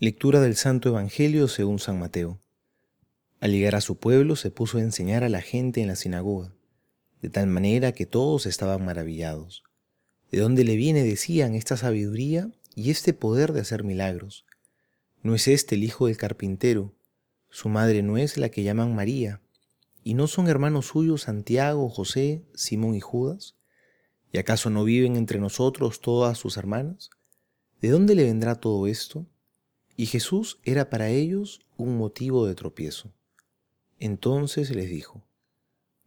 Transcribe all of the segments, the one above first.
Lectura del Santo Evangelio según San Mateo. Al llegar a su pueblo se puso a enseñar a la gente en la sinagoga, de tal manera que todos estaban maravillados. ¿De dónde le viene, decían, esta sabiduría y este poder de hacer milagros? ¿No es este el hijo del carpintero? ¿Su madre no es la que llaman María? ¿Y no son hermanos suyos Santiago, José, Simón y Judas? ¿Y acaso no viven entre nosotros todas sus hermanas? ¿De dónde le vendrá todo esto? Y Jesús era para ellos un motivo de tropiezo. Entonces les dijo,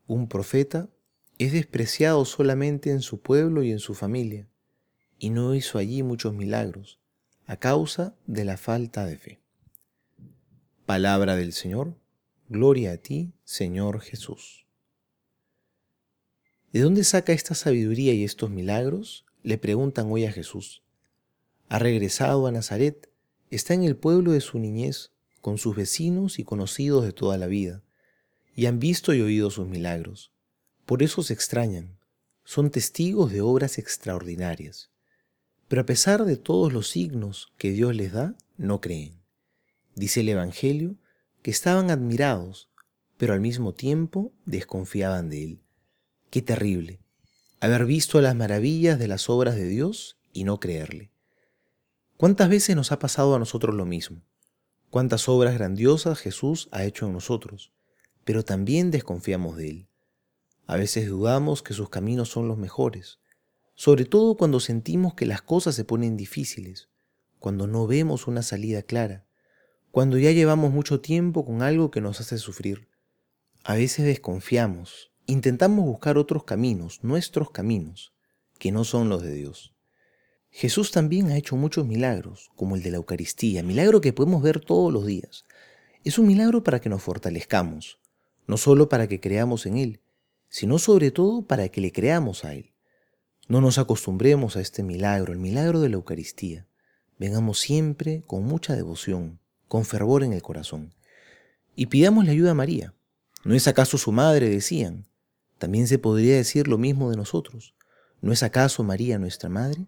un profeta es despreciado solamente en su pueblo y en su familia, y no hizo allí muchos milagros, a causa de la falta de fe. Palabra del Señor, gloria a ti, Señor Jesús. ¿De dónde saca esta sabiduría y estos milagros? Le preguntan hoy a Jesús. Ha regresado a Nazaret Está en el pueblo de su niñez, con sus vecinos y conocidos de toda la vida, y han visto y oído sus milagros. Por eso se extrañan, son testigos de obras extraordinarias. Pero a pesar de todos los signos que Dios les da, no creen. Dice el Evangelio que estaban admirados, pero al mismo tiempo desconfiaban de Él. Qué terrible, haber visto las maravillas de las obras de Dios y no creerle. ¿Cuántas veces nos ha pasado a nosotros lo mismo? ¿Cuántas obras grandiosas Jesús ha hecho en nosotros? Pero también desconfiamos de Él. A veces dudamos que sus caminos son los mejores, sobre todo cuando sentimos que las cosas se ponen difíciles, cuando no vemos una salida clara, cuando ya llevamos mucho tiempo con algo que nos hace sufrir. A veces desconfiamos, intentamos buscar otros caminos, nuestros caminos, que no son los de Dios. Jesús también ha hecho muchos milagros, como el de la Eucaristía, milagro que podemos ver todos los días. Es un milagro para que nos fortalezcamos, no solo para que creamos en Él, sino sobre todo para que le creamos a Él. No nos acostumbremos a este milagro, el milagro de la Eucaristía. Vengamos siempre con mucha devoción, con fervor en el corazón. Y pidamos la ayuda a María. ¿No es acaso su madre? decían. También se podría decir lo mismo de nosotros. ¿No es acaso María nuestra madre?